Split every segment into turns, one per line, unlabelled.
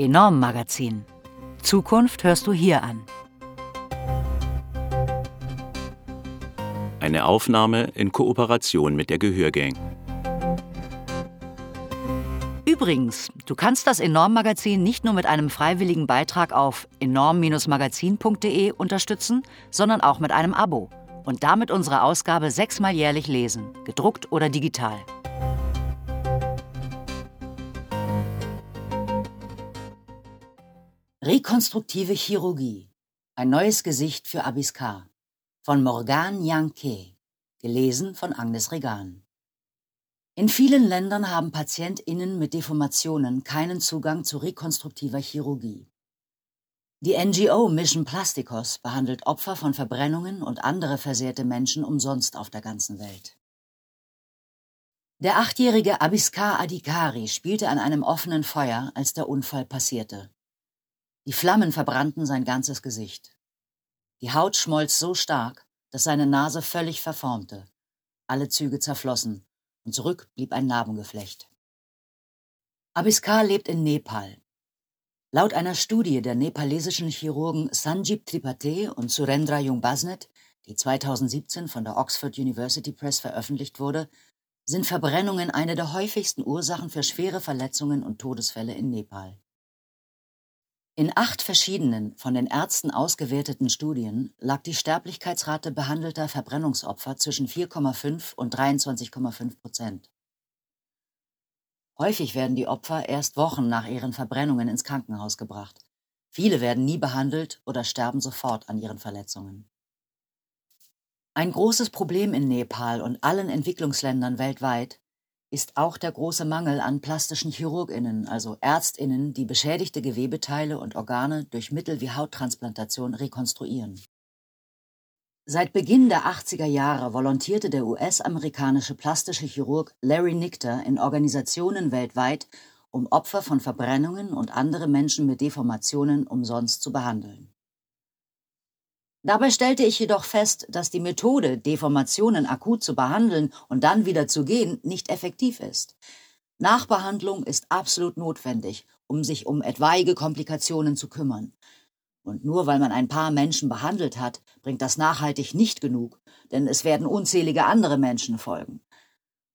Enorm Magazin. Zukunft hörst du hier an.
Eine Aufnahme in Kooperation mit der Gehörgang.
Übrigens, du kannst das Enorm-Magazin nicht nur mit einem freiwilligen Beitrag auf enorm-magazin.de unterstützen, sondern auch mit einem Abo und damit unsere Ausgabe sechsmal jährlich lesen, gedruckt oder digital. Rekonstruktive Chirurgie. Ein neues Gesicht für Abiskar. Von Morgan Yanke. Gelesen von Agnes Regan. In vielen Ländern haben PatientInnen mit Deformationen keinen Zugang zu rekonstruktiver Chirurgie. Die NGO Mission Plasticos behandelt Opfer von Verbrennungen und andere versehrte Menschen umsonst auf der ganzen Welt. Der achtjährige Abiskar Adikari spielte an einem offenen Feuer, als der Unfall passierte. Die Flammen verbrannten sein ganzes Gesicht. Die Haut schmolz so stark, dass seine Nase völlig verformte. Alle Züge zerflossen und zurück blieb ein Narbengeflecht. Abiskar lebt in Nepal. Laut einer Studie der nepalesischen Chirurgen Sanjeev Tripathi und Surendra Jungbasnet, die 2017 von der Oxford University Press veröffentlicht wurde, sind Verbrennungen eine der häufigsten Ursachen für schwere Verletzungen und Todesfälle in Nepal. In acht verschiedenen, von den Ärzten ausgewerteten Studien lag die Sterblichkeitsrate behandelter Verbrennungsopfer zwischen 4,5 und 23,5 Prozent. Häufig werden die Opfer erst Wochen nach ihren Verbrennungen ins Krankenhaus gebracht. Viele werden nie behandelt oder sterben sofort an ihren Verletzungen. Ein großes Problem in Nepal und allen Entwicklungsländern weltweit ist auch der große Mangel an plastischen Chirurginnen, also Ärztinnen, die beschädigte Gewebeteile und Organe durch Mittel wie Hauttransplantation rekonstruieren. Seit Beginn der 80er Jahre volontierte der US-amerikanische plastische Chirurg Larry Nichter in Organisationen weltweit, um Opfer von Verbrennungen und andere Menschen mit Deformationen umsonst zu behandeln. Dabei stellte ich jedoch fest, dass die Methode, Deformationen akut zu behandeln und dann wieder zu gehen, nicht effektiv ist. Nachbehandlung ist absolut notwendig, um sich um etwaige Komplikationen zu kümmern. Und nur weil man ein paar Menschen behandelt hat, bringt das nachhaltig nicht genug, denn es werden unzählige andere Menschen folgen.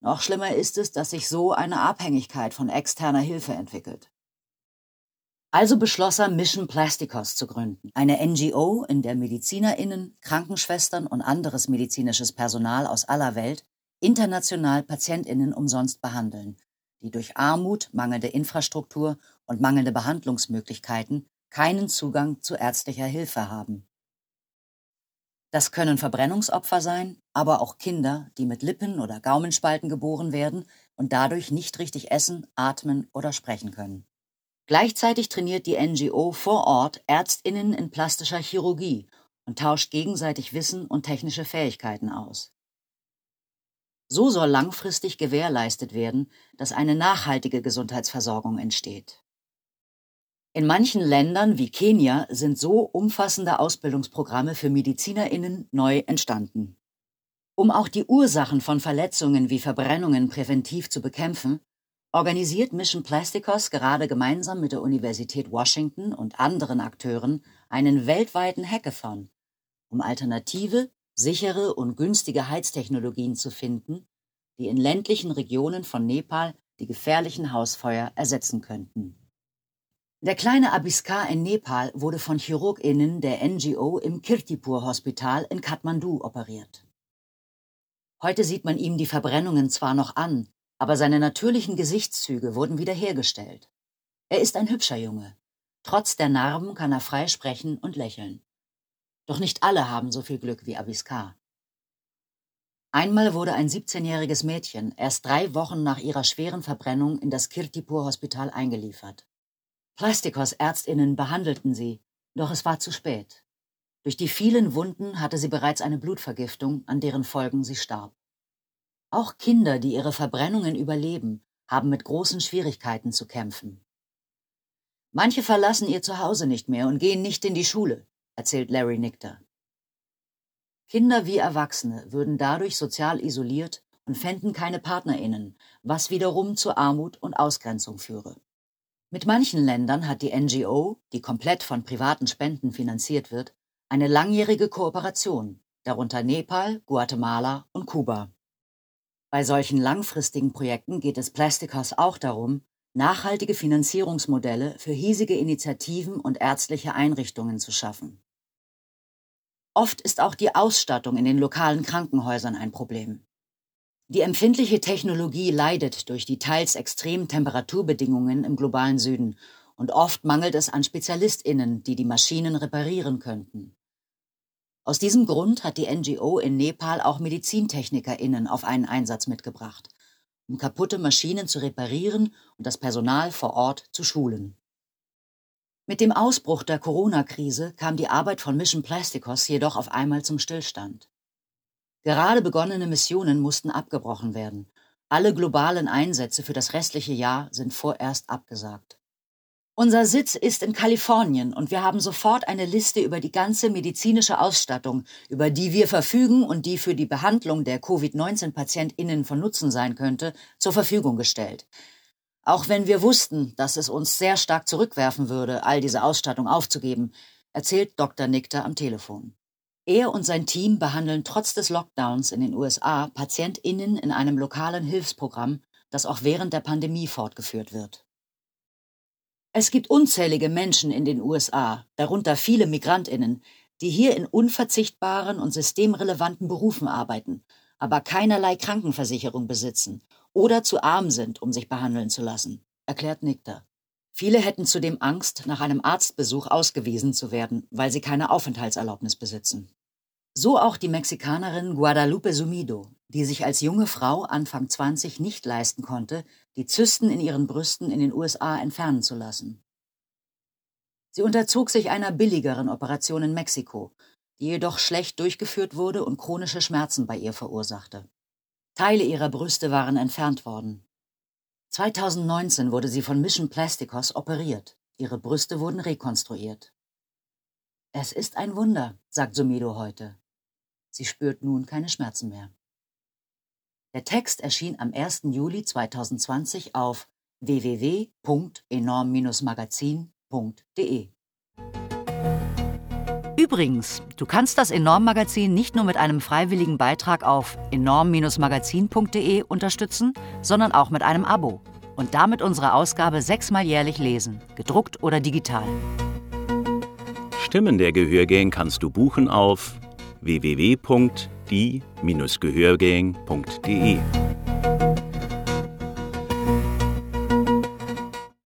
Noch schlimmer ist es, dass sich so eine Abhängigkeit von externer Hilfe entwickelt. Also beschloss er, Mission Plasticos zu gründen, eine NGO, in der MedizinerInnen, Krankenschwestern und anderes medizinisches Personal aus aller Welt international PatientInnen umsonst behandeln, die durch Armut, mangelnde Infrastruktur und mangelnde Behandlungsmöglichkeiten keinen Zugang zu ärztlicher Hilfe haben. Das können Verbrennungsopfer sein, aber auch Kinder, die mit Lippen- oder Gaumenspalten geboren werden und dadurch nicht richtig essen, atmen oder sprechen können. Gleichzeitig trainiert die NGO vor Ort Ärztinnen in plastischer Chirurgie und tauscht gegenseitig Wissen und technische Fähigkeiten aus. So soll langfristig gewährleistet werden, dass eine nachhaltige Gesundheitsversorgung entsteht. In manchen Ländern wie Kenia sind so umfassende Ausbildungsprogramme für Medizinerinnen neu entstanden. Um auch die Ursachen von Verletzungen wie Verbrennungen präventiv zu bekämpfen, organisiert Mission Plasticos gerade gemeinsam mit der Universität Washington und anderen Akteuren einen weltweiten Hackathon, um alternative, sichere und günstige Heiztechnologien zu finden, die in ländlichen Regionen von Nepal die gefährlichen Hausfeuer ersetzen könnten. Der kleine Abiskar in Nepal wurde von ChirurgInnen der NGO im Kirtipur-Hospital in Kathmandu operiert. Heute sieht man ihm die Verbrennungen zwar noch an, aber seine natürlichen Gesichtszüge wurden wiederhergestellt. Er ist ein hübscher Junge. Trotz der Narben kann er frei sprechen und lächeln. Doch nicht alle haben so viel Glück wie Abiskar. Einmal wurde ein 17-jähriges Mädchen erst drei Wochen nach ihrer schweren Verbrennung in das Kirtipur-Hospital eingeliefert. Plastikos Ärztinnen behandelten sie, doch es war zu spät. Durch die vielen Wunden hatte sie bereits eine Blutvergiftung, an deren Folgen sie starb. Auch Kinder, die ihre Verbrennungen überleben, haben mit großen Schwierigkeiten zu kämpfen. Manche verlassen ihr Zuhause nicht mehr und gehen nicht in die Schule, erzählt Larry Nichter. Kinder wie Erwachsene würden dadurch sozial isoliert und fänden keine PartnerInnen, was wiederum zu Armut und Ausgrenzung führe. Mit manchen Ländern hat die NGO, die komplett von privaten Spenden finanziert wird, eine langjährige Kooperation, darunter Nepal, Guatemala und Kuba. Bei solchen langfristigen Projekten geht es Plasticos auch darum, nachhaltige Finanzierungsmodelle für hiesige Initiativen und ärztliche Einrichtungen zu schaffen. Oft ist auch die Ausstattung in den lokalen Krankenhäusern ein Problem. Die empfindliche Technologie leidet durch die teils extremen Temperaturbedingungen im globalen Süden und oft mangelt es an Spezialistinnen, die die Maschinen reparieren könnten. Aus diesem Grund hat die NGO in Nepal auch Medizintechnikerinnen auf einen Einsatz mitgebracht, um kaputte Maschinen zu reparieren und das Personal vor Ort zu schulen. Mit dem Ausbruch der Corona-Krise kam die Arbeit von Mission Plasticos jedoch auf einmal zum Stillstand. Gerade begonnene Missionen mussten abgebrochen werden. Alle globalen Einsätze für das restliche Jahr sind vorerst abgesagt. Unser Sitz ist in Kalifornien und wir haben sofort eine Liste über die ganze medizinische Ausstattung, über die wir verfügen und die für die Behandlung der Covid-19-PatientInnen von Nutzen sein könnte, zur Verfügung gestellt. Auch wenn wir wussten, dass es uns sehr stark zurückwerfen würde, all diese Ausstattung aufzugeben, erzählt Dr. Nickter am Telefon. Er und sein Team behandeln trotz des Lockdowns in den USA PatientInnen in einem lokalen Hilfsprogramm, das auch während der Pandemie fortgeführt wird. Es gibt unzählige Menschen in den USA, darunter viele Migrantinnen, die hier in unverzichtbaren und systemrelevanten Berufen arbeiten, aber keinerlei Krankenversicherung besitzen oder zu arm sind, um sich behandeln zu lassen, erklärt Nikter. Viele hätten zudem Angst, nach einem Arztbesuch ausgewiesen zu werden, weil sie keine Aufenthaltserlaubnis besitzen. So auch die Mexikanerin Guadalupe Sumido, die sich als junge Frau Anfang 20 nicht leisten konnte, die Zysten in ihren Brüsten in den USA entfernen zu lassen. Sie unterzog sich einer billigeren Operation in Mexiko, die jedoch schlecht durchgeführt wurde und chronische Schmerzen bei ihr verursachte. Teile ihrer Brüste waren entfernt worden. 2019 wurde sie von Mission Plasticos operiert. Ihre Brüste wurden rekonstruiert. Es ist ein Wunder, sagt Sumido heute. Sie spürt nun keine Schmerzen mehr. Der Text erschien am 1. Juli 2020 auf www.enorm-magazin.de. Übrigens, du kannst das Enorm-Magazin nicht nur mit einem freiwilligen Beitrag auf enorm-magazin.de unterstützen, sondern auch mit einem Abo und damit unsere Ausgabe sechsmal jährlich lesen, gedruckt oder digital.
Stimmen der Gehörgang kannst du buchen auf www.die-gehörgang.de